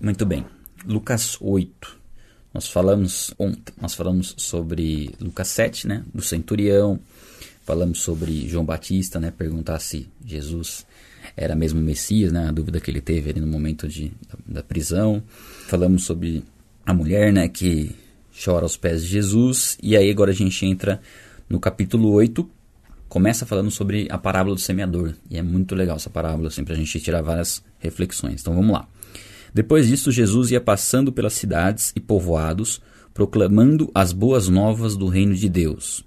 Muito bem. Lucas 8. Nós falamos ontem, nós falamos sobre Lucas 7, né, do centurião. Falamos sobre João Batista, né, perguntar se Jesus era mesmo Messias, né, a dúvida que ele teve ali no momento de, da, da prisão. Falamos sobre a mulher, né, que chora aos pés de Jesus. E aí agora a gente entra no capítulo 8, começa falando sobre a parábola do semeador. E é muito legal essa parábola, assim, para a gente tirar várias reflexões. Então vamos lá. Depois disso, Jesus ia passando pelas cidades e povoados, proclamando as boas novas do reino de Deus.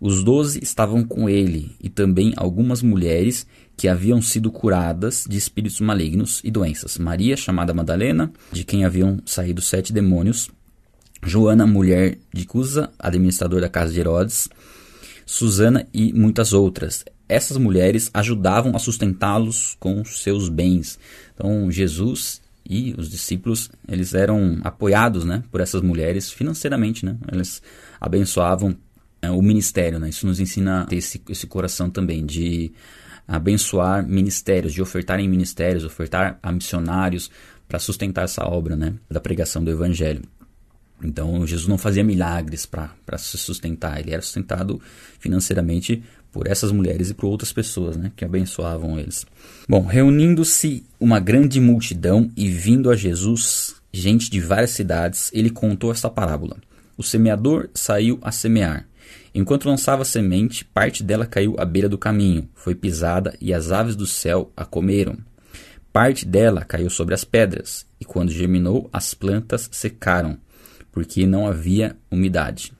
Os doze estavam com ele, e também algumas mulheres que haviam sido curadas de espíritos malignos e doenças. Maria, chamada Madalena, de quem haviam saído sete demônios. Joana, mulher de Cusa, administrador da casa de Herodes. Susana e muitas outras. Essas mulheres ajudavam a sustentá-los com seus bens. Então, Jesus e os discípulos eles eram apoiados né, por essas mulheres financeiramente. Né? Eles abençoavam é, o ministério. Né? Isso nos ensina a ter esse, esse coração também de abençoar ministérios, de ofertar em ministérios, ofertar a missionários para sustentar essa obra né, da pregação do Evangelho. Então Jesus não fazia milagres para se sustentar, ele era sustentado financeiramente por essas mulheres e por outras pessoas né, que abençoavam eles. Bom, reunindo-se uma grande multidão e vindo a Jesus, gente de várias cidades, ele contou esta parábola. O semeador saiu a semear. Enquanto lançava semente, parte dela caiu à beira do caminho, foi pisada e as aves do céu a comeram. Parte dela caiu sobre as pedras, e quando germinou, as plantas secaram, porque não havia umidade.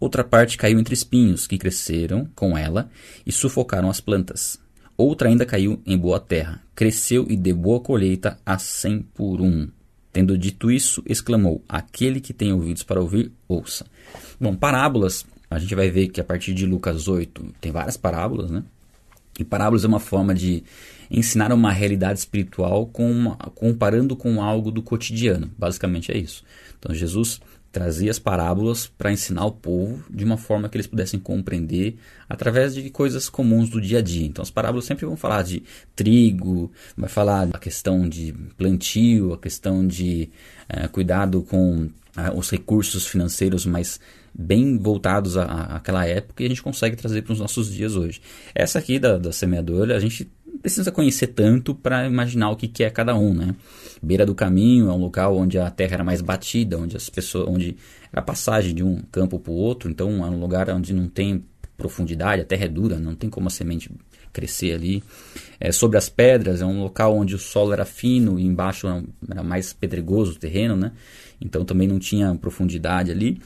Outra parte caiu entre espinhos, que cresceram com ela e sufocaram as plantas. Outra ainda caiu em boa terra, cresceu e deu boa colheita a cem por um. Tendo dito isso, exclamou: Aquele que tem ouvidos para ouvir, ouça. Bom, parábolas a gente vai ver que a partir de Lucas 8 tem várias parábolas, né? E parábolas é uma forma de ensinar uma realidade espiritual com uma, comparando com algo do cotidiano. Basicamente é isso. Então Jesus trazia as parábolas para ensinar o povo de uma forma que eles pudessem compreender através de coisas comuns do dia a dia. Então as parábolas sempre vão falar de trigo, vai falar a questão de plantio, a questão de é, cuidado com é, os recursos financeiros mais bem voltados àquela época e a gente consegue trazer para os nossos dias hoje. Essa aqui da, da semeadora, a gente precisa conhecer tanto para imaginar o que, que é cada um, né? Beira do caminho é um local onde a terra era mais batida, onde as pessoas, onde a passagem de um campo para o outro, então é um lugar onde não tem profundidade, a terra é dura, não tem como a semente crescer ali. É, sobre as pedras, é um local onde o solo era fino e embaixo era mais pedregoso o terreno, né? Então também não tinha profundidade ali.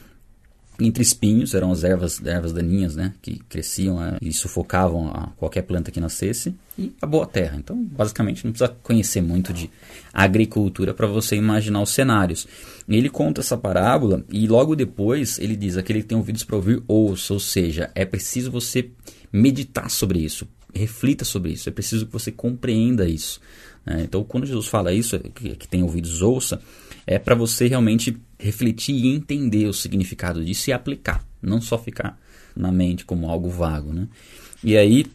Entre espinhos, eram as ervas, ervas daninhas, né, que cresciam é, e sufocavam qualquer planta que nascesse, e a boa terra. Então, basicamente, não precisa conhecer muito de agricultura para você imaginar os cenários. Ele conta essa parábola e logo depois ele diz: aquele que tem ouvidos para ouvir, ouça. Ou seja, é preciso você meditar sobre isso, reflita sobre isso, é preciso que você compreenda isso. Né? Então, quando Jesus fala isso, que, que tem ouvidos, ouça, é para você realmente refletir e entender o significado disso e aplicar, não só ficar na mente como algo vago. Né? E aí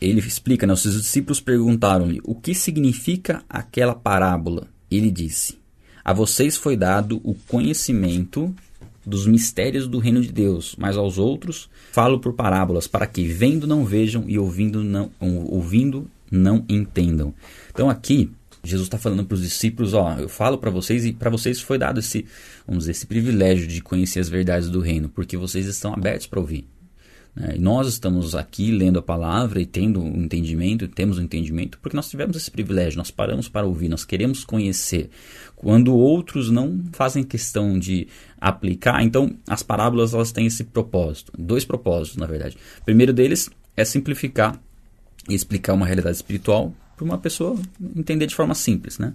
ele explica, né, os seus discípulos perguntaram-lhe o que significa aquela parábola. Ele disse: A vocês foi dado o conhecimento dos mistérios do reino de Deus, mas aos outros falo por parábolas, para que vendo não vejam e ouvindo não, ouvindo não entendam. Então aqui Jesus está falando para os discípulos, ó, eu falo para vocês e para vocês foi dado esse, vamos dizer, esse privilégio de conhecer as verdades do reino, porque vocês estão abertos para ouvir. Né? E nós estamos aqui lendo a palavra e tendo um entendimento, temos um entendimento, porque nós tivemos esse privilégio, nós paramos para ouvir, nós queremos conhecer. Quando outros não fazem questão de aplicar, então as parábolas elas têm esse propósito, dois propósitos, na verdade. O primeiro deles é simplificar e explicar uma realidade espiritual para uma pessoa entender de forma simples, né?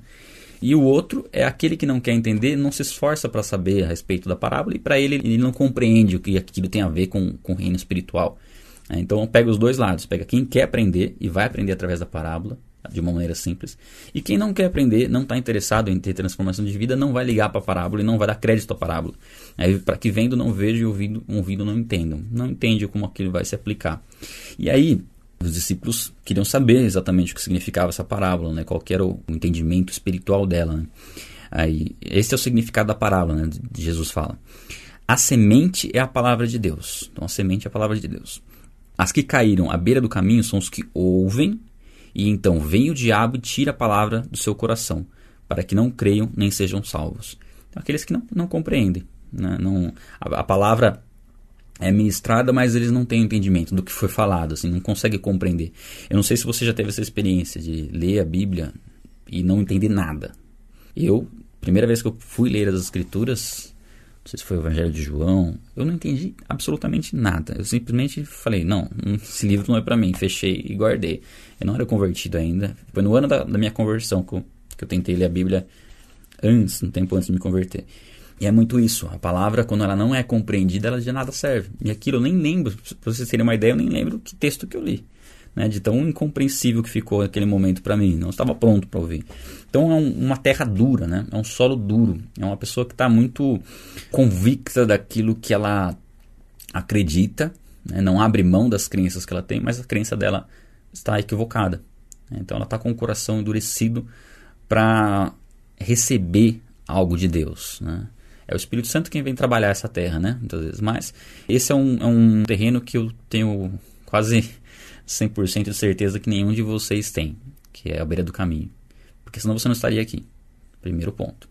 E o outro é aquele que não quer entender, não se esforça para saber a respeito da parábola e para ele ele não compreende o que aquilo tem a ver com, com o reino espiritual. É, então pega os dois lados, pega quem quer aprender e vai aprender através da parábola de uma maneira simples. E quem não quer aprender, não está interessado em ter transformação de vida, não vai ligar para a parábola e não vai dar crédito à parábola. Para que vendo não veja e ouvindo, ouvindo não entendam. Não entende como aquilo vai se aplicar. E aí, os discípulos queriam saber exatamente o que significava essa parábola, né? qual era o entendimento espiritual dela. Né? Aí, esse é o significado da parábola, né? Jesus fala. A semente é a palavra de Deus. Então a semente é a palavra de Deus. As que caíram à beira do caminho são os que ouvem, e então vem o diabo e tira a palavra do seu coração, para que não creiam nem sejam salvos. Então, aqueles que não, não compreendem. Né? Não, a, a palavra é ministrada, mas eles não têm entendimento do que foi falado, assim, não conseguem compreender. Eu não sei se você já teve essa experiência de ler a Bíblia e não entender nada. Eu, primeira vez que eu fui ler as Escrituras, não sei se foi o Evangelho de João, eu não entendi absolutamente nada. Eu simplesmente falei, não, esse livro não é para mim, fechei e guardei. Eu não era convertido ainda. Foi no ano da, da minha conversão que eu, que eu tentei ler a Bíblia antes, um tempo antes de me converter. E é muito isso. A palavra, quando ela não é compreendida, ela de nada serve. E aquilo eu nem lembro, para vocês terem uma ideia, eu nem lembro que texto que eu li. Né, de tão incompreensível que ficou aquele momento para mim. Não estava pronto para ouvir. Então é um, uma terra dura, né? é um solo duro. É uma pessoa que está muito convicta daquilo que ela acredita, né? não abre mão das crenças que ela tem, mas a crença dela está equivocada. Então ela está com o coração endurecido para receber algo de Deus. Né? É o Espírito Santo quem vem trabalhar essa terra, né? Muitas vezes. Mas esse é um, é um terreno que eu tenho quase 100% de certeza que nenhum de vocês tem, que é a beira do caminho. Porque senão você não estaria aqui. Primeiro ponto.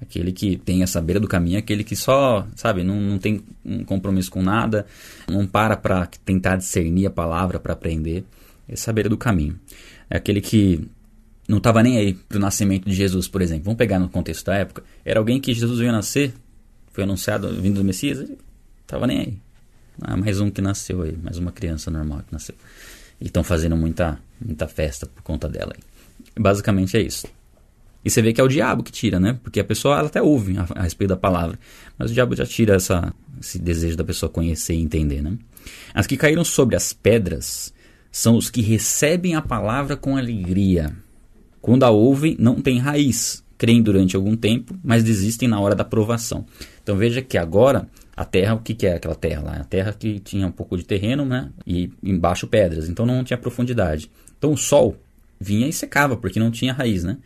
Aquele que tem essa beira do caminho, aquele que só, sabe, não, não tem um compromisso com nada, não para para tentar discernir a palavra para aprender. Essa é a beira do caminho. É aquele que não estava nem aí para o nascimento de Jesus, por exemplo. Vamos pegar no contexto da época. Era alguém que Jesus veio nascer, foi anunciado vindo do Messias, estava nem aí. Ah, mais um que nasceu aí, mais uma criança normal que nasceu. E estão fazendo muita, muita festa por conta dela. Aí. Basicamente é isso. E você vê que é o diabo que tira, né? Porque a pessoa ela até ouve a, a respeito da palavra. Mas o diabo já tira essa, esse desejo da pessoa conhecer e entender, né? As que caíram sobre as pedras são os que recebem a palavra com alegria quando a ouvem, não tem raiz, creem durante algum tempo, mas desistem na hora da provação. Então veja que agora a terra, o que, que é aquela terra lá? A terra que tinha um pouco de terreno, né? E embaixo pedras, então não tinha profundidade. Então o sol vinha e secava, porque não tinha raiz, né?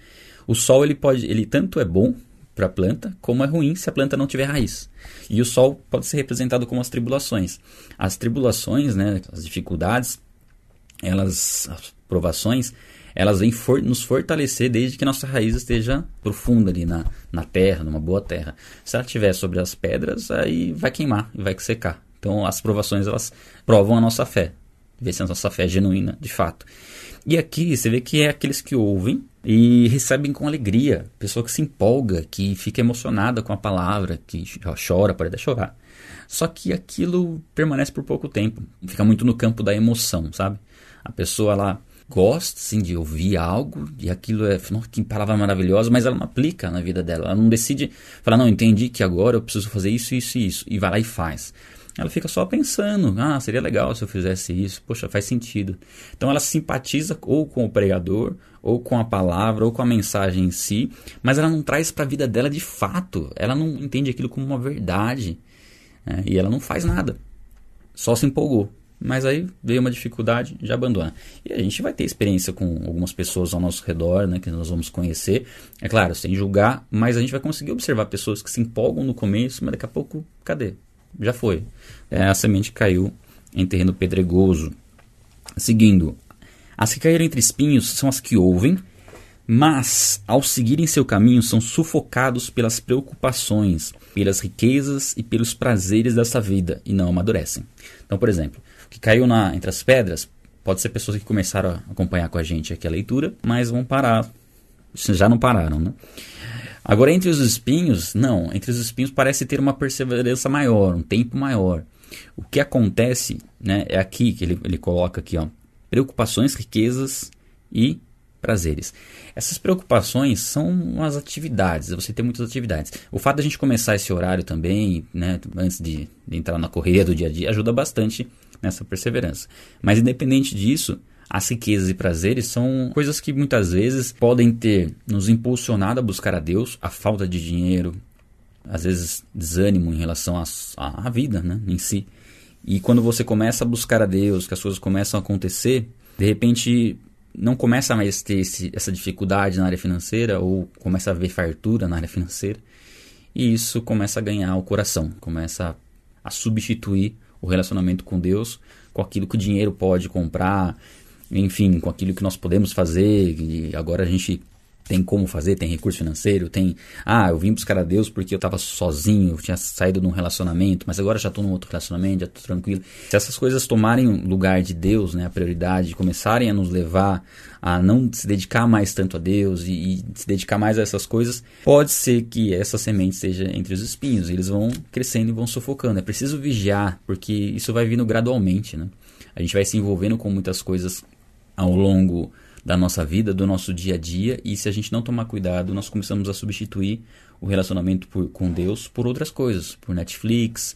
O sol ele pode, ele tanto é bom para a planta, como é ruim se a planta não tiver raiz. E o sol pode ser representado como as tribulações. As tribulações, né, as dificuldades, elas, as provações, elas vêm for, nos fortalecer desde que nossa raiz esteja profunda ali na, na terra, numa boa terra. Se ela estiver sobre as pedras, aí vai queimar e vai secar. Então as provações elas provam a nossa fé, ver se a nossa fé é genuína de fato. E aqui você vê que é aqueles que ouvem e recebem com alegria, pessoa que se empolga, que fica emocionada com a palavra, que chora, pode até chorar. Só que aquilo permanece por pouco tempo, fica muito no campo da emoção, sabe? A pessoa lá gosta sim de ouvir algo e aquilo é nossa, que palavra maravilhosa, mas ela não aplica na vida dela. Ela não decide falar, não, entendi que agora eu preciso fazer isso, isso e isso, e vai lá e faz. Ela fica só pensando, ah, seria legal se eu fizesse isso, poxa, faz sentido. Então ela simpatiza ou com o pregador, ou com a palavra, ou com a mensagem em si, mas ela não traz para a vida dela de fato. Ela não entende aquilo como uma verdade. Né? E ela não faz nada. Só se empolgou. Mas aí veio uma dificuldade, já abandona. E a gente vai ter experiência com algumas pessoas ao nosso redor, né, que nós vamos conhecer. É claro, sem julgar, mas a gente vai conseguir observar pessoas que se empolgam no começo, mas daqui a pouco, cadê? Já foi. É, a semente caiu em terreno pedregoso. Seguindo, as que caíram entre espinhos são as que ouvem, mas ao seguirem seu caminho são sufocados pelas preocupações, pelas riquezas e pelos prazeres dessa vida e não amadurecem. Então, por exemplo, que caiu na, entre as pedras, pode ser pessoas que começaram a acompanhar com a gente aqui a leitura, mas vão parar. Já não pararam, né? Agora, entre os espinhos, não. Entre os espinhos parece ter uma perseverança maior, um tempo maior. O que acontece, né, é aqui que ele, ele coloca aqui, ó, preocupações, riquezas e prazeres. Essas preocupações são as atividades, você tem muitas atividades. O fato de a gente começar esse horário também, né, antes de, de entrar na correria do dia a dia, ajuda bastante nessa perseverança. Mas independente disso, as riquezas e prazeres são coisas que muitas vezes podem ter nos impulsionado a buscar a Deus, a falta de dinheiro, às vezes desânimo em relação à vida né, em si. E quando você começa a buscar a Deus, que as coisas começam a acontecer, de repente não começa mais ter esse, essa dificuldade na área financeira ou começa a ver fartura na área financeira e isso começa a ganhar o coração, começa a substituir o relacionamento com Deus com aquilo que o dinheiro pode comprar, enfim, com aquilo que nós podemos fazer e agora a gente tem como fazer, tem recurso financeiro, tem. Ah, eu vim buscar a Deus porque eu estava sozinho, eu tinha saído de um relacionamento, mas agora já estou num outro relacionamento, já estou tranquilo. Se essas coisas tomarem lugar de Deus, né, a prioridade, começarem a nos levar a não se dedicar mais tanto a Deus e, e se dedicar mais a essas coisas, pode ser que essa semente esteja entre os espinhos, eles vão crescendo e vão sufocando. É preciso vigiar, porque isso vai vindo gradualmente, né? A gente vai se envolvendo com muitas coisas ao longo da nossa vida, do nosso dia a dia, e se a gente não tomar cuidado, nós começamos a substituir o relacionamento por, com Deus por outras coisas, por Netflix,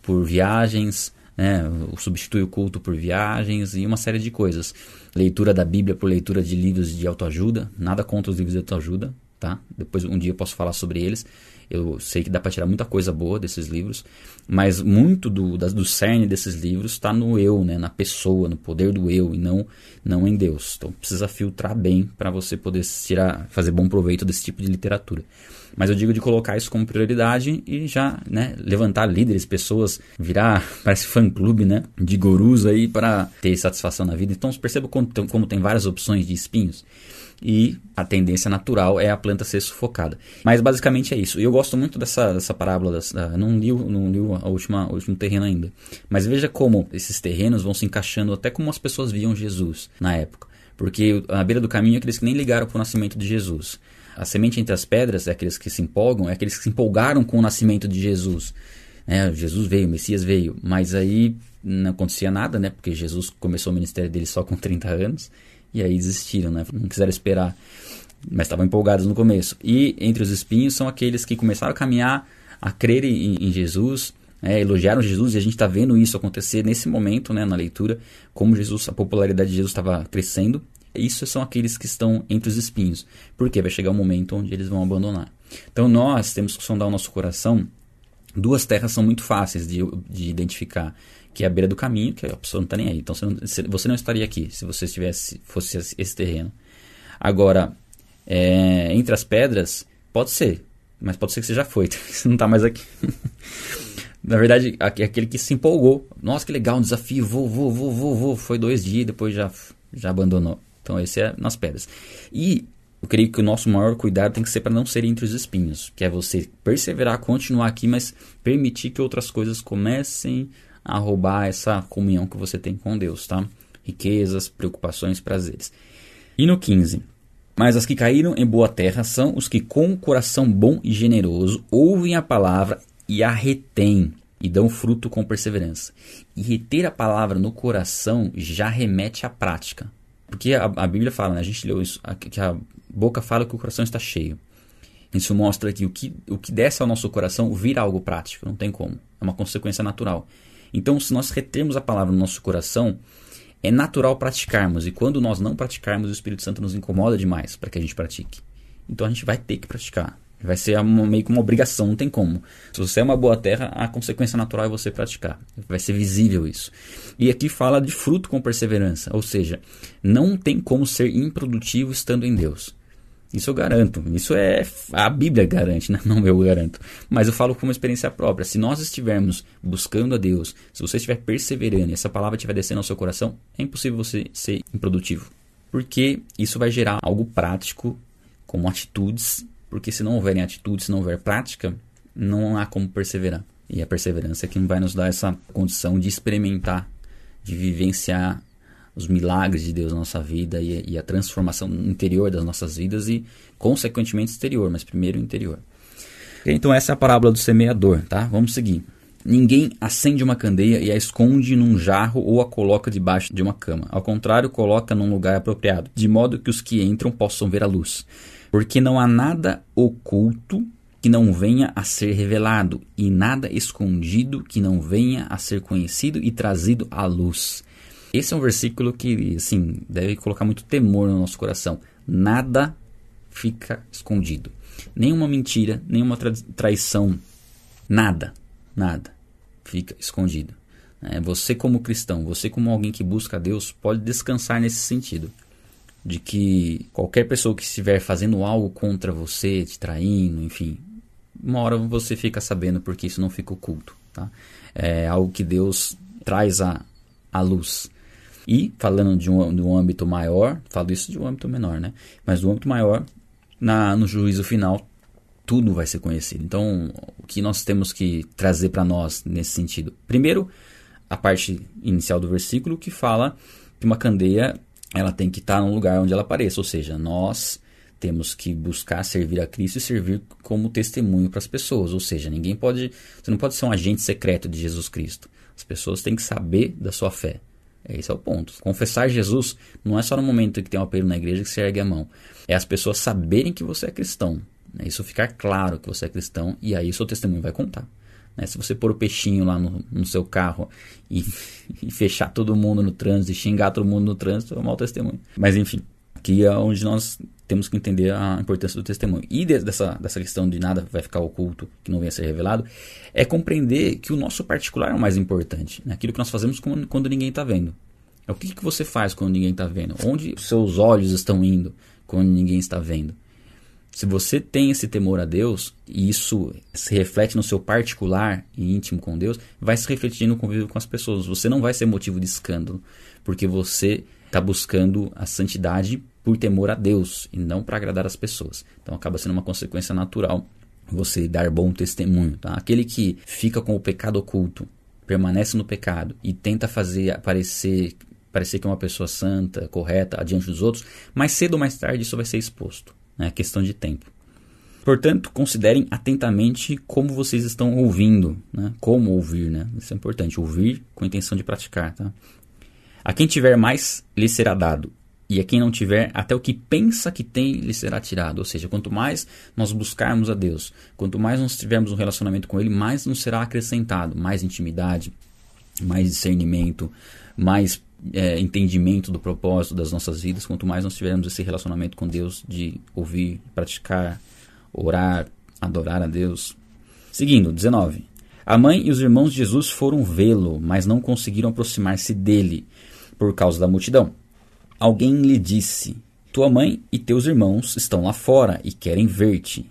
por viagens, né? substitui o culto por viagens e uma série de coisas. Leitura da Bíblia por leitura de livros de autoajuda, nada contra os livros de autoajuda, tá? Depois um dia eu posso falar sobre eles. Eu sei que dá para tirar muita coisa boa desses livros, mas muito do, da, do cerne desses livros está no eu, né? na pessoa, no poder do eu e não, não em Deus. Então precisa filtrar bem para você poder tirar, fazer bom proveito desse tipo de literatura. Mas eu digo de colocar isso como prioridade e já né, levantar líderes, pessoas, virar, parece fã-clube né, de gurus aí para ter satisfação na vida. Então perceba como, como tem várias opções de espinhos e a tendência natural é a planta ser sufocada. Mas basicamente é isso. E eu gosto muito dessa, dessa parábola. Dessa, não li, não li a última, o último terreno ainda. Mas veja como esses terrenos vão se encaixando até como as pessoas viam Jesus na época. Porque à beira do caminho é aqueles que nem ligaram para o nascimento de Jesus. A semente entre as pedras é aqueles que se empolgam, é aqueles que se empolgaram com o nascimento de Jesus. É, Jesus veio, o Messias veio, mas aí não acontecia nada, né? Porque Jesus começou o ministério dele só com 30 anos. E aí desistiram, né? Não quiseram esperar, mas estavam empolgados no começo. E entre os espinhos são aqueles que começaram a caminhar, a crer em, em Jesus, é, elogiaram Jesus e a gente está vendo isso acontecer nesse momento, né, na leitura, como Jesus, a popularidade de Jesus estava crescendo. Isso são aqueles que estão entre os espinhos, porque vai chegar um momento onde eles vão abandonar. Então nós temos que sondar o nosso coração. Duas terras são muito fáceis de, de identificar que é a beira do caminho, que a pessoa não está nem aí. Então você não, você não, estaria aqui se você estivesse, fosse esse terreno. Agora, é, entre as pedras, pode ser, mas pode ser que você já foi, você não está mais aqui. Na verdade, aquele que se empolgou. Nossa, que legal, um desafio, vou, vou, vou, vou, vou. Foi dois dias, depois já, já abandonou. Então, esse é nas pedras. E eu creio que o nosso maior cuidado tem que ser para não ser entre os espinhos, que é você perseverar, continuar aqui, mas permitir que outras coisas comecem a roubar essa comunhão que você tem com Deus, tá? Riquezas, preocupações, prazeres. E no 15. Mas as que caíram em boa terra são os que com o coração bom e generoso ouvem a palavra e a retêm e dão fruto com perseverança. E reter a palavra no coração já remete à prática. Porque a, a Bíblia fala, né? a gente leu isso, a, que a boca fala que o coração está cheio. Isso mostra que o que, o que desce ao nosso coração vira algo prático, não tem como. É uma consequência natural. Então, se nós retermos a palavra no nosso coração, é natural praticarmos. E quando nós não praticarmos, o Espírito Santo nos incomoda demais para que a gente pratique. Então a gente vai ter que praticar. Vai ser uma, meio que uma obrigação, não tem como. Se você é uma boa terra, a consequência natural é você praticar. Vai ser visível isso. E aqui fala de fruto com perseverança, ou seja, não tem como ser improdutivo estando em Deus. Isso eu garanto. Isso é a Bíblia garante, né? não eu garanto. Mas eu falo como experiência própria. Se nós estivermos buscando a Deus, se você estiver perseverando e essa palavra estiver descendo ao seu coração, é impossível você ser improdutivo. Porque isso vai gerar algo prático, como atitudes. Porque se não houverem atitudes, se não houver prática, não há como perseverar. E a perseverança é que vai nos dar essa condição de experimentar, de vivenciar os milagres de Deus na nossa vida e, e, a transformação interior das nossas vidas e, consequentemente, exterior, mas primeiro interior. Então, essa é a parábola do semeador, tá? Vamos seguir. Ninguém acende uma candeia e a esconde num jarro ou a coloca debaixo de uma cama. Ao contrário, coloca num lugar apropriado, de modo que os que entram possam ver a luz. Porque não há nada oculto que não venha a ser revelado, e nada escondido que não venha a ser conhecido e trazido à luz. Esse é um versículo que, assim, deve colocar muito temor no nosso coração. Nada fica escondido. Nenhuma mentira, nenhuma tra traição, nada, nada fica escondido. É, você como cristão, você como alguém que busca a Deus, pode descansar nesse sentido. de que qualquer pessoa que estiver fazendo algo contra você, te traindo, enfim, uma hora você fica sabendo porque isso não fica oculto. Tá? É algo que Deus traz à, à luz. E, falando de um, de um âmbito maior, falo isso de um âmbito menor, né? Mas do âmbito maior, na, no juízo final, tudo vai ser conhecido. Então, o que nós temos que trazer para nós nesse sentido? Primeiro, a parte inicial do versículo que fala que uma candeia ela tem que estar tá num lugar onde ela apareça, ou seja, nós temos que buscar servir a Cristo e servir como testemunho para as pessoas, ou seja, ninguém pode, você não pode ser um agente secreto de Jesus Cristo. As pessoas têm que saber da sua fé. Esse é o ponto. Confessar Jesus não é só no momento que tem um apelo na igreja que você ergue a mão. É as pessoas saberem que você é cristão. Né? Isso ficar claro que você é cristão e aí o seu testemunho vai contar. Né? Se você pôr o peixinho lá no, no seu carro e, e, fechar todo mundo no trânsito e xingar todo mundo no trânsito, é um mau testemunho. Mas enfim, aqui é onde nós temos que entender a importância do testemunho. E de, dessa, dessa questão de nada vai ficar oculto, que não venha a ser revelado, é compreender que o nosso particular é o mais importante. Né? Aquilo que nós fazemos quando, quando ninguém está vendo. É o que, que você faz quando ninguém está vendo? Onde seus olhos estão indo quando ninguém está vendo? Se você tem esse temor a Deus, e isso se reflete no seu particular e íntimo com Deus, vai se refletir no convívio com as pessoas. Você não vai ser motivo de escândalo, porque você está buscando a santidade por temor a Deus e não para agradar as pessoas. Então acaba sendo uma consequência natural você dar bom testemunho. Tá? Aquele que fica com o pecado oculto, permanece no pecado e tenta fazer parecer, parecer que é uma pessoa santa, correta, adiante dos outros, mais cedo ou mais tarde isso vai ser exposto. É questão de tempo. Portanto, considerem atentamente como vocês estão ouvindo, né? como ouvir, né? Isso é importante, ouvir com intenção de praticar. Tá? A quem tiver mais, lhe será dado, e a quem não tiver, até o que pensa que tem, lhe será tirado. Ou seja, quanto mais nós buscarmos a Deus, quanto mais nós tivermos um relacionamento com Ele, mais nos será acrescentado, mais intimidade, mais discernimento, mais é, entendimento do propósito das nossas vidas, quanto mais nós tivermos esse relacionamento com Deus de ouvir, praticar, orar, adorar a Deus. Seguindo, 19. A mãe e os irmãos de Jesus foram vê-lo, mas não conseguiram aproximar-se dele por causa da multidão. Alguém lhe disse: Tua mãe e teus irmãos estão lá fora e querem ver-te.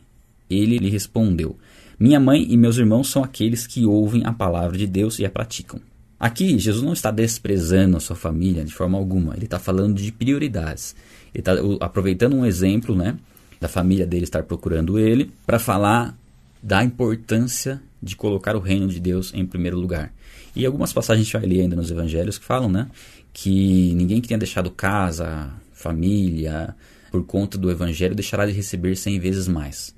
Ele lhe respondeu: Minha mãe e meus irmãos são aqueles que ouvem a palavra de Deus e a praticam. Aqui, Jesus não está desprezando a sua família de forma alguma. Ele está falando de prioridades. Ele está aproveitando um exemplo né, da família dele estar procurando ele para falar da importância de colocar o reino de Deus em primeiro lugar. E algumas passagens a gente vai ler ainda nos evangelhos que falam né, que ninguém que tenha deixado casa, família, por conta do evangelho, deixará de receber cem vezes mais.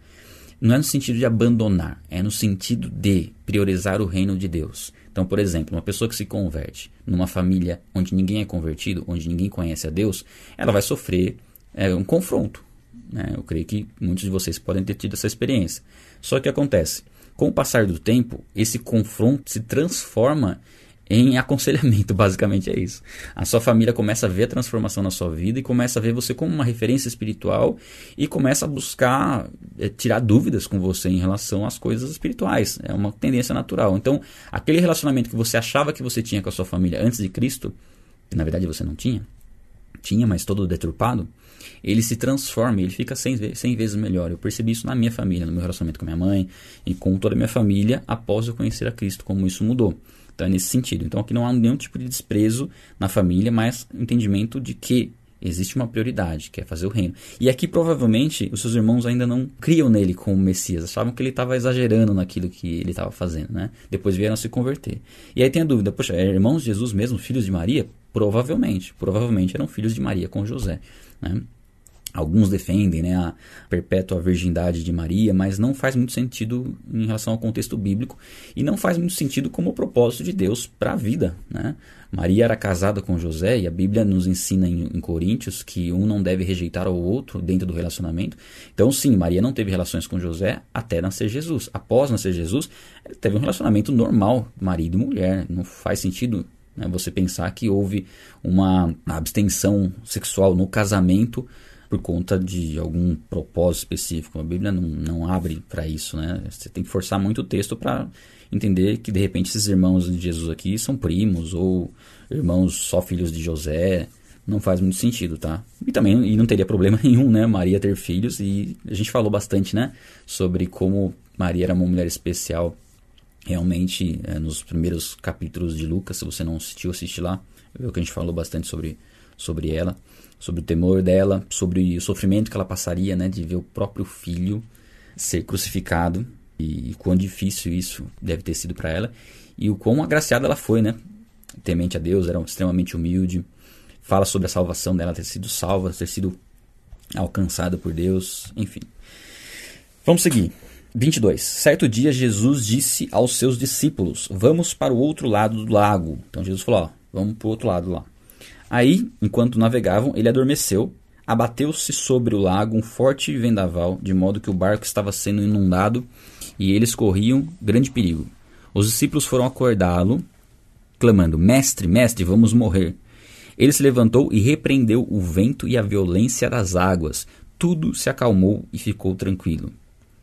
Não é no sentido de abandonar, é no sentido de priorizar o reino de Deus. Então, por exemplo, uma pessoa que se converte numa família onde ninguém é convertido, onde ninguém conhece a Deus, ela vai sofrer é, um confronto. Né? Eu creio que muitos de vocês podem ter tido essa experiência. Só que acontece, com o passar do tempo, esse confronto se transforma em aconselhamento, basicamente é isso. A sua família começa a ver a transformação na sua vida e começa a ver você como uma referência espiritual e começa a buscar é, tirar dúvidas com você em relação às coisas espirituais. É uma tendência natural. Então, aquele relacionamento que você achava que você tinha com a sua família antes de Cristo, que na verdade você não tinha, tinha, mas todo deturpado, ele se transforma, ele fica 100, 100 vezes melhor. Eu percebi isso na minha família, no meu relacionamento com minha mãe e com toda a minha família após eu conhecer a Cristo, como isso mudou. Então é nesse sentido. Então aqui não há nenhum tipo de desprezo na família, mas entendimento de que existe uma prioridade, que é fazer o reino. E aqui provavelmente os seus irmãos ainda não criam nele como Messias, achavam que ele estava exagerando naquilo que ele estava fazendo, né? Depois vieram se converter. E aí tem a dúvida, poxa, é irmãos de Jesus mesmo, filhos de Maria? Provavelmente, provavelmente eram filhos de Maria com José, né? Alguns defendem né, a perpétua virgindade de Maria, mas não faz muito sentido em relação ao contexto bíblico e não faz muito sentido como propósito de Deus para a vida. Né? Maria era casada com José e a Bíblia nos ensina em, em, Coríntios que um não deve rejeitar o outro dentro do relacionamento. Então, sim, Maria não teve relações com José até nascer Jesus. Após nascer Jesus, teve um relacionamento normal, marido e mulher. Não faz sentido né, você pensar que houve uma abstenção sexual no casamento por conta de algum propósito específico. A Bíblia não, não abre para isso, né? Você tem que forçar muito o texto para entender que de repente esses irmãos de Jesus aqui são primos ou irmãos só filhos de José, não faz muito sentido, tá? E também e não teria problema nenhum, né, Maria ter filhos e a gente falou bastante, né, sobre como Maria era uma mulher especial realmente é, nos primeiros capítulos de Lucas, se você não assistiu, assiste lá, viu que a gente falou bastante sobre, sobre ela, sobre o temor dela, sobre o sofrimento que ela passaria, né, de ver o próprio filho ser crucificado e, e quão difícil isso deve ter sido para ela e o quão agraciada ela foi, né, temente a Deus, era extremamente humilde, fala sobre a salvação dela ter sido salva, ter sido alcançada por Deus, enfim. Vamos seguir. 22. Certo dia Jesus disse aos seus discípulos: Vamos para o outro lado do lago. Então Jesus falou: ó, Vamos para o outro lado lá. Aí, enquanto navegavam, ele adormeceu, abateu-se sobre o lago um forte vendaval, de modo que o barco estava sendo inundado e eles corriam grande perigo. Os discípulos foram acordá-lo, clamando: Mestre, mestre, vamos morrer. Ele se levantou e repreendeu o vento e a violência das águas. Tudo se acalmou e ficou tranquilo.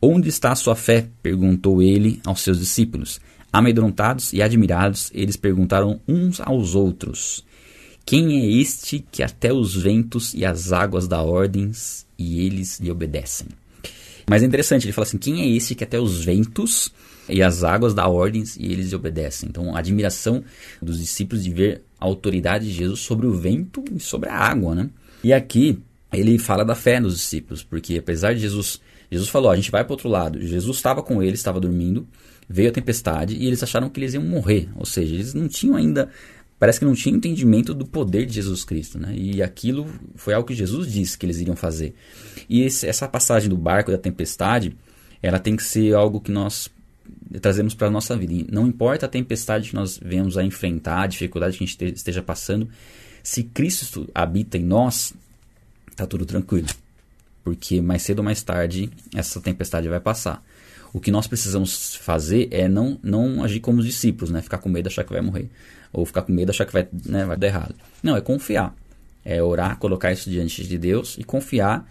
Onde está a sua fé? perguntou ele aos seus discípulos. Amedrontados e admirados, eles perguntaram uns aos outros: Quem é este que até os ventos e as águas dá ordens e eles lhe obedecem? Mas é interessante, ele fala assim: Quem é este que até os ventos e as águas dá ordens e eles lhe obedecem? Então, a admiração dos discípulos de ver a autoridade de Jesus sobre o vento e sobre a água, né? E aqui ele fala da fé nos discípulos, porque apesar de Jesus Jesus falou: a gente vai para outro lado. Jesus estava com eles, estava dormindo, veio a tempestade e eles acharam que eles iam morrer. Ou seja, eles não tinham ainda. Parece que não tinham entendimento do poder de Jesus Cristo, né? E aquilo foi algo que Jesus disse que eles iriam fazer. E esse, essa passagem do barco da tempestade, ela tem que ser algo que nós trazemos para a nossa vida. Não importa a tempestade que nós venhamos a enfrentar, a dificuldade que a gente esteja passando, se Cristo habita em nós, está tudo tranquilo porque mais cedo ou mais tarde essa tempestade vai passar. O que nós precisamos fazer é não, não agir como os discípulos, né? Ficar com medo, achar que vai morrer. Ou ficar com medo, achar que vai, né, vai dar errado. Não, é confiar. É orar, colocar isso diante de Deus e confiar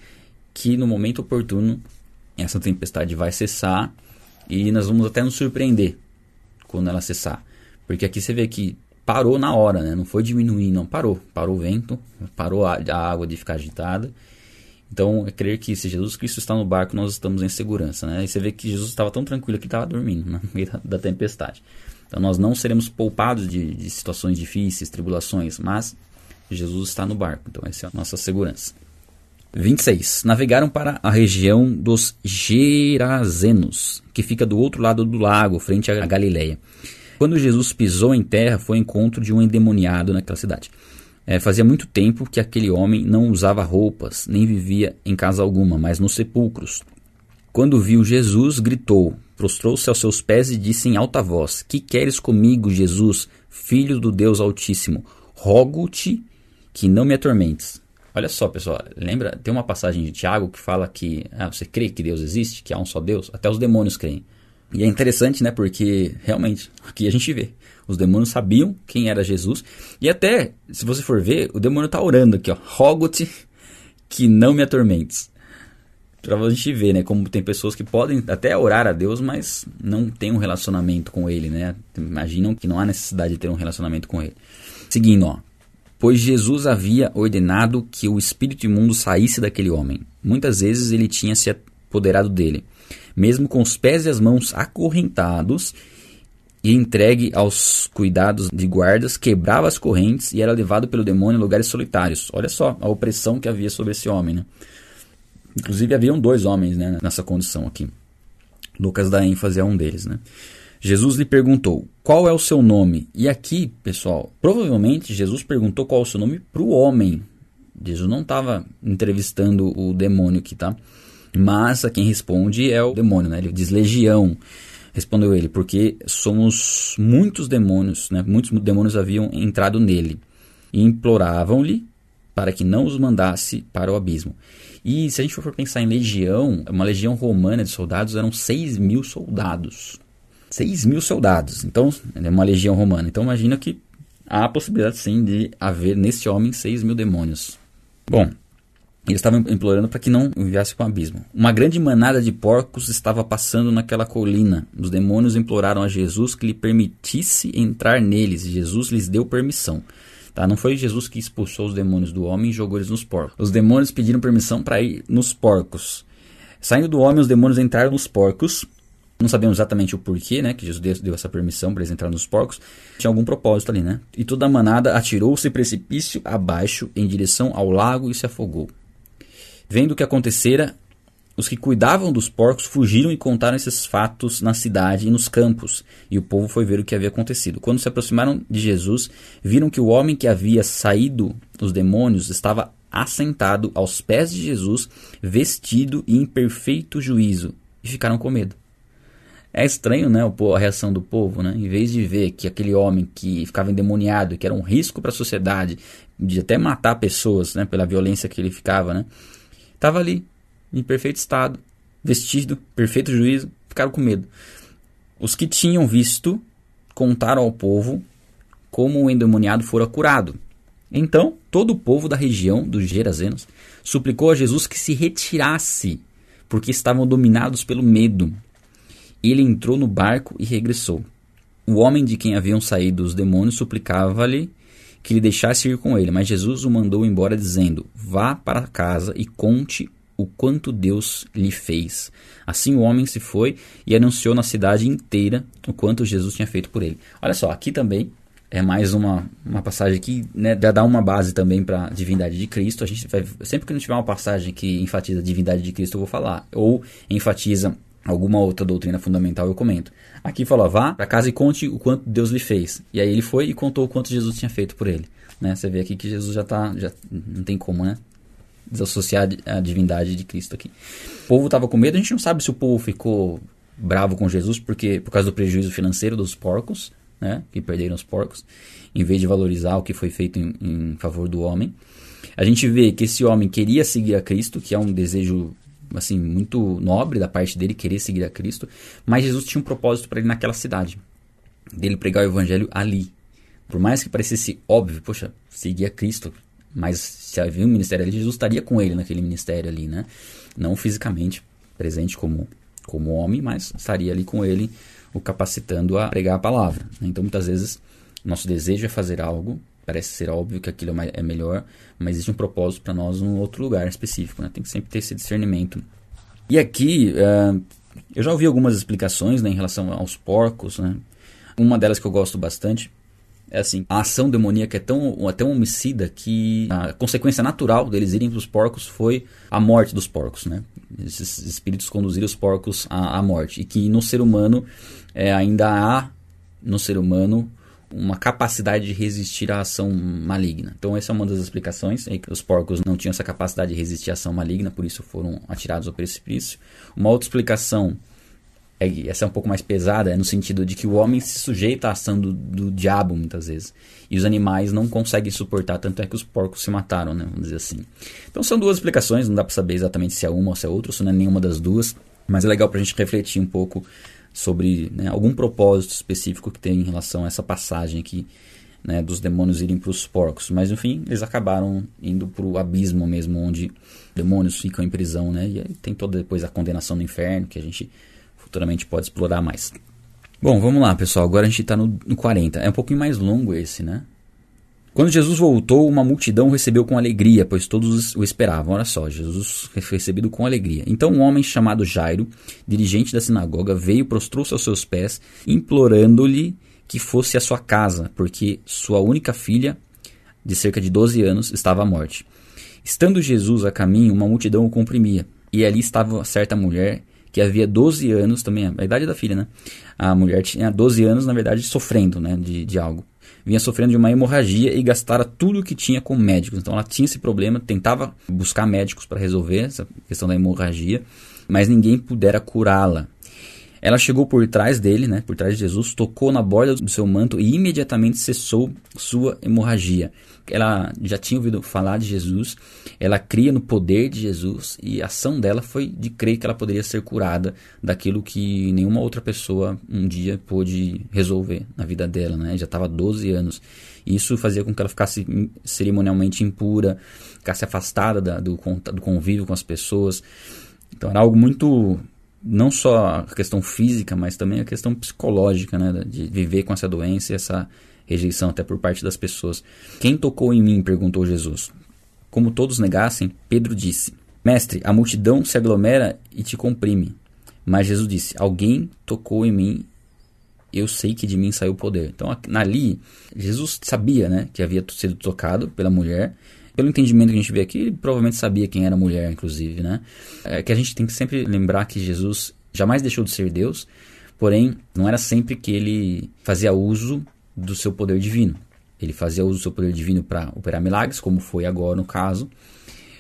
que no momento oportuno essa tempestade vai cessar e nós vamos até nos surpreender quando ela cessar. Porque aqui você vê que parou na hora, né? Não foi diminuir, não. Parou. Parou o vento, parou a, a água de ficar agitada então, é crer que se Jesus Cristo está no barco, nós estamos em segurança. Né? E você vê que Jesus estava tão tranquilo que estava dormindo no meio da, da, tempestade. Então, nós não seremos poupados de, de situações difíceis, tribulações, mas Jesus está no barco. Então, essa é a nossa segurança. 26. Navegaram para a região dos Gerazenos, que fica do outro lado do lago, frente à Galileia. Quando Jesus pisou em terra, foi ao encontro de um endemoniado naquela cidade. É, fazia muito tempo que aquele homem não usava roupas, nem vivia em casa alguma, mas nos sepulcros. Quando viu Jesus, gritou, prostrou-se aos seus pés e disse em alta voz: Que queres comigo, Jesus, filho do Deus Altíssimo? Rogo-te que não me atormentes. Olha só, pessoal, lembra? Tem uma passagem de Tiago que fala que ah, você crê que Deus existe, que há um só Deus? Até os demônios creem. E é interessante, né? Porque realmente aqui a gente vê os demônios sabiam quem era Jesus. E até, se você for ver, o demônio está orando aqui, ó. Rogo-te que não me atormentes. Para a gente ver, né? Como tem pessoas que podem até orar a Deus, mas não tem um relacionamento com Ele, né? Imaginam que não há necessidade de ter um relacionamento com Ele. Seguindo, ó. Pois Jesus havia ordenado que o espírito imundo saísse daquele homem. Muitas vezes ele tinha se apoderado dele, mesmo com os pés e as mãos acorrentados e entregue aos cuidados de guardas, quebrava as correntes e era levado pelo demônio em lugares solitários. Olha só a opressão que havia sobre esse homem. Né? Inclusive haviam dois homens né, nessa condição aqui. Lucas dá ênfase a um deles. Né? Jesus lhe perguntou: Qual é o seu nome? E aqui, pessoal, provavelmente Jesus perguntou qual é o seu nome para o homem. Jesus não estava entrevistando o demônio aqui, tá? Mas a quem responde é o demônio, né? Ele diz legião. Respondeu ele, porque somos muitos demônios, né? muitos demônios haviam entrado nele e imploravam-lhe para que não os mandasse para o abismo. E se a gente for pensar em legião, uma legião romana de soldados eram 6 mil soldados. 6 mil soldados. Então, é uma legião romana. Então, imagina que há a possibilidade sim de haver nesse homem 6 mil demônios. Bom, eles estavam implorando para que não enviasse para o abismo. Uma grande manada de porcos estava passando naquela colina. Os demônios imploraram a Jesus que lhe permitisse entrar neles. Jesus lhes deu permissão. Tá? Não foi Jesus que expulsou os demônios do homem e jogou eles nos porcos. Os demônios pediram permissão para ir nos porcos. Saindo do homem, os demônios entraram nos porcos. Não sabemos exatamente o porquê, né? Que Jesus deu essa permissão para eles entrarem nos porcos. Tinha algum propósito ali, né? E toda a manada atirou-se precipício abaixo em direção ao lago e se afogou. Vendo o que acontecera, os que cuidavam dos porcos fugiram e contaram esses fatos na cidade e nos campos, e o povo foi ver o que havia acontecido. Quando se aproximaram de Jesus, viram que o homem que havia saído dos demônios estava assentado aos pés de Jesus, vestido e em perfeito juízo, e ficaram com medo. É estranho, né, a reação do povo, né? Em vez de ver que aquele homem que ficava endemoniado, que era um risco para a sociedade, de até matar pessoas, né, pela violência que ele ficava, né? Estava ali em perfeito estado, vestido, perfeito juízo, ficaram com medo. Os que tinham visto contaram ao povo como o endemoniado fora curado. Então, todo o povo da região dos Gerazenos suplicou a Jesus que se retirasse, porque estavam dominados pelo medo. Ele entrou no barco e regressou. O homem de quem haviam saído os demônios suplicava-lhe que lhe deixasse ir com ele, mas Jesus o mandou embora, dizendo: Vá para casa e conte o quanto Deus lhe fez. Assim o homem se foi e anunciou na cidade inteira o quanto Jesus tinha feito por ele. Olha só, aqui também é mais uma, uma passagem que né, já dá uma base também para a divindade de Cristo. A gente vai, sempre que não tiver uma passagem que enfatiza a divindade de Cristo, eu vou falar. Ou enfatiza alguma outra doutrina fundamental, eu comento. Aqui fala, vá para casa e conte o quanto Deus lhe fez. E aí ele foi e contou o quanto Jesus tinha feito por ele. Né? Você vê aqui que Jesus já tá, já não tem como, né? Desassociar a divindade de Cristo aqui. O povo estava com medo, a gente não sabe se o povo ficou bravo com Jesus porque por causa do prejuízo financeiro dos porcos, né, que perderam os porcos, em vez de valorizar o que foi feito em, em favor do homem. A gente vê que esse homem queria seguir a Cristo, que é um desejo assim muito nobre da parte dele querer seguir a Cristo, mas Jesus tinha um propósito para ele naquela cidade, dele pregar o evangelho ali. Por mais que parecesse óbvio, poxa, seguir a Cristo, mas se havia um ministério ali, Jesus estaria com ele naquele ministério ali, né? Não fisicamente presente como, como homem, mas estaria ali com ele, o capacitando a pregar a palavra. Né? Então, muitas vezes, nosso desejo é fazer algo, parece ser óbvio que aquilo é, é melhor, mas existe um propósito para nós num outro lugar específico, né? Tem que sempre ter esse discernimento. E aqui, uh, eu já ouvi algumas explicações né, em relação aos porcos, né? Uma delas que eu gosto bastante é assim, a ação demoníaca é tão, é tão homicida que a consequência natural deles irem para os porcos foi a morte dos porcos, né? Esses espíritos conduziram os porcos à, à morte. E que no ser humano é, ainda há, no ser humano, uma capacidade de resistir à ação maligna. Então essa é uma das explicações, é que os porcos não tinham essa capacidade de resistir à ação maligna, por isso foram atirados ao precipício. Uma outra explicação essa é um pouco mais pesada, é no sentido de que o homem se sujeita à ação do, do diabo muitas vezes. E os animais não conseguem suportar, tanto é que os porcos se mataram, né? Vamos dizer assim. Então são duas explicações, não dá para saber exatamente se é uma ou se é outra, se não é nenhuma das duas. Mas é legal para a gente refletir um pouco sobre né, algum propósito específico que tem em relação a essa passagem aqui né, dos demônios irem para os porcos. Mas, enfim, eles acabaram indo para o abismo mesmo, onde demônios ficam em prisão, né? E aí tem toda depois a condenação no inferno, que a gente futuramente pode explorar mais. Bom, vamos lá, pessoal. Agora a gente está no, no 40. É um pouquinho mais longo esse, né? Quando Jesus voltou, uma multidão o recebeu com alegria, pois todos o esperavam. Olha só, Jesus foi recebido com alegria. Então um homem chamado Jairo, dirigente da sinagoga, veio, prostrou-se aos seus pés, implorando-lhe que fosse à sua casa, porque sua única filha, de cerca de 12 anos, estava à morte. Estando Jesus a caminho, uma multidão o comprimia, e ali estava certa mulher que havia 12 anos também, a idade da filha, né? A mulher tinha 12 anos, na verdade, sofrendo, né, de, de algo. Vinha sofrendo de uma hemorragia e gastara tudo o que tinha com médicos. Então ela tinha esse problema, tentava buscar médicos para resolver essa questão da hemorragia, mas ninguém pudera curá-la. Ela chegou por trás dele, né, por trás de Jesus, tocou na borda do seu manto e imediatamente cessou sua hemorragia. Ela já tinha ouvido falar de Jesus, ela cria no poder de Jesus e a ação dela foi de crer que ela poderia ser curada daquilo que nenhuma outra pessoa um dia pôde resolver na vida dela, né? Já estava 12 anos. Isso fazia com que ela ficasse cerimonialmente impura, ficasse afastada da, do, do convívio com as pessoas. Então era algo muito não só a questão física, mas também a questão psicológica, né, de viver com essa doença e essa rejeição até por parte das pessoas. Quem tocou em mim? perguntou Jesus. Como todos negassem, Pedro disse: Mestre, a multidão se aglomera e te comprime. Mas Jesus disse: Alguém tocou em mim, eu sei que de mim saiu o poder. Então, ali, Jesus sabia né, que havia sido tocado pela mulher. Pelo entendimento que a gente vê aqui, ele provavelmente sabia quem era mulher, inclusive. Né? É que a gente tem que sempre lembrar que Jesus jamais deixou de ser Deus, porém, não era sempre que ele fazia uso do seu poder divino. Ele fazia uso do seu poder divino para operar milagres, como foi agora no caso,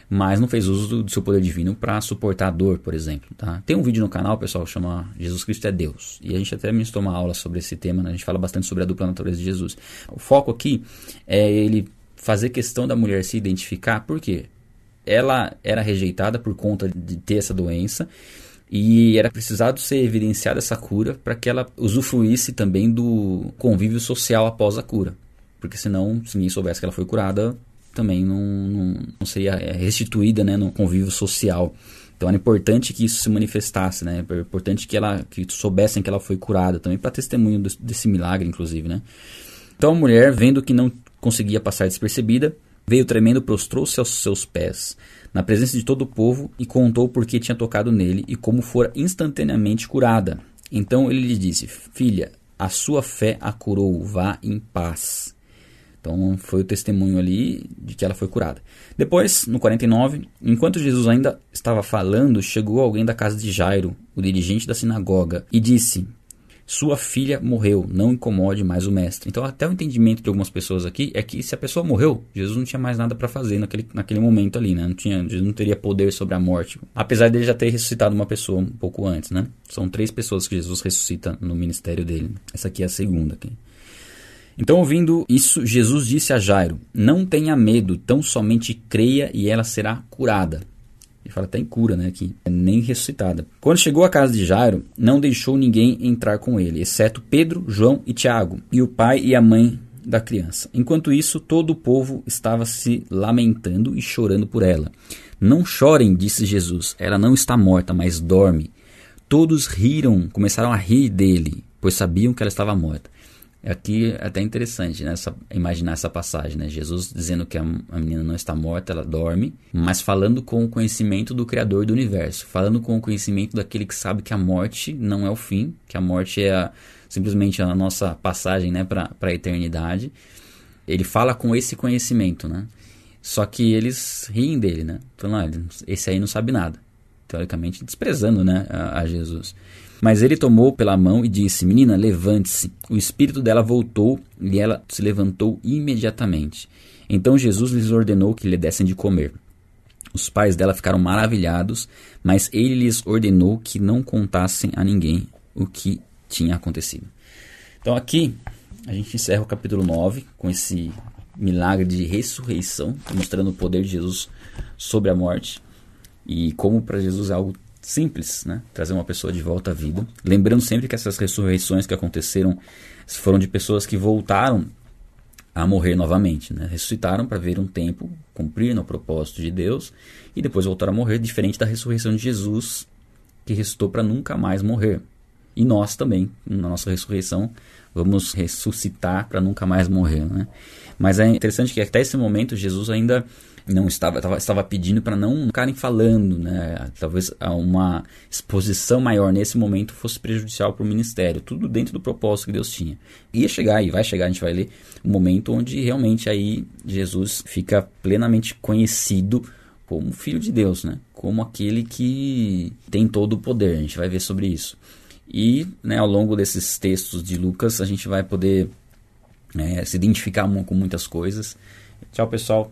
mas não fez uso do, do seu poder divino para suportar a dor, por exemplo. Tá? Tem um vídeo no canal, pessoal, que chama Jesus Cristo é Deus. E a gente até ministrou uma aula sobre esse tema, né? a gente fala bastante sobre a dupla natureza de Jesus. O foco aqui é ele fazer questão da mulher se identificar, porque ela era rejeitada por conta de ter essa doença e era precisado ser evidenciada essa cura para que ela usufruísse também do convívio social após a cura. Porque senão, se ninguém soubesse que ela foi curada, também não, não, não seria é, restituída né, no convívio social. Então era importante que isso se manifestasse, né? Era importante que ela que soubessem que ela foi curada também para testemunho desse, desse milagre, inclusive, né? Então a mulher, vendo que não conseguia passar despercebida, veio tremendo, prostrou-se aos seus pés, na presença de todo o povo, e contou por que tinha tocado nele e como fora instantaneamente curada. Então ele lhe disse: Filha, a sua fé a curou, vá em paz. Então foi o testemunho ali de que ela foi curada. Depois, no 49, enquanto Jesus ainda estava falando, chegou alguém da casa de Jairo, o dirigente da sinagoga, e disse: Sua filha morreu, não incomode mais o mestre. Então, até o entendimento de algumas pessoas aqui é que se a pessoa morreu, Jesus não tinha mais nada para fazer naquele, naquele momento ali, né? Não tinha, Jesus não teria poder sobre a morte. Apesar dele já ter ressuscitado uma pessoa um pouco antes, né? São três pessoas que Jesus ressuscita no ministério dele. Essa aqui é a segunda. Aqui. Então, ouvindo isso, Jesus disse a Jairo: Não tenha medo, tão somente creia e ela será curada. Ele fala até em cura, né? Aqui, nem ressuscitada. Quando chegou à casa de Jairo, não deixou ninguém entrar com ele, exceto Pedro, João e Tiago, e o pai e a mãe da criança. Enquanto isso, todo o povo estava se lamentando e chorando por ela. Não chorem, disse Jesus, ela não está morta, mas dorme. Todos riram, começaram a rir dele, pois sabiam que ela estava morta. Aqui é até interessante né, essa, imaginar essa passagem, né? Jesus dizendo que a, a, menina não está morta, ela dorme, mas falando com o conhecimento do Criador do universo, falando com o conhecimento daquele que sabe que a morte não é o fim, que a morte é a, simplesmente a nossa passagem né, para a eternidade. Ele fala com esse conhecimento, né? Só que eles riem dele, né? Falando, ah, esse aí não sabe nada. Teoricamente desprezando né, a, a Jesus. Mas ele tomou pela mão e disse: Menina, levante-se. O espírito dela voltou e ela se levantou imediatamente. Então Jesus lhes ordenou que lhe dessem de comer. Os pais dela ficaram maravilhados, mas ele lhes ordenou que não contassem a ninguém o que tinha acontecido. Então aqui a gente encerra o capítulo 9 com esse milagre de ressurreição, mostrando o poder de Jesus sobre a morte e como para Jesus é algo simples, né? Trazer uma pessoa de volta à vida. Lembrando sempre que essas ressurreições que aconteceram foram de pessoas que voltaram a morrer novamente, né? Ressuscitaram para ver um tempo, cumprir no propósito de Deus e depois voltaram a morrer, diferente da ressurreição de Jesus, que ressuscitou para nunca mais morrer. E nós também, na nossa ressurreição, vamos ressuscitar para nunca mais morrer, né? Mas é interessante que até esse momento Jesus ainda não estava, estava, estava pedindo para não ficarem falando, né? Talvez uma exposição maior nesse momento fosse prejudicial para o ministério, tudo dentro do propósito que Deus tinha. Ia chegar e vai chegar, a gente vai ler um momento onde realmente aí Jesus fica plenamente conhecido como filho de Deus, né? Como aquele que tem todo o poder. A gente vai ver sobre isso. E, né, ao longo desses textos de Lucas, a gente vai poder é, se identificar com muitas coisas. Tchau, pessoal.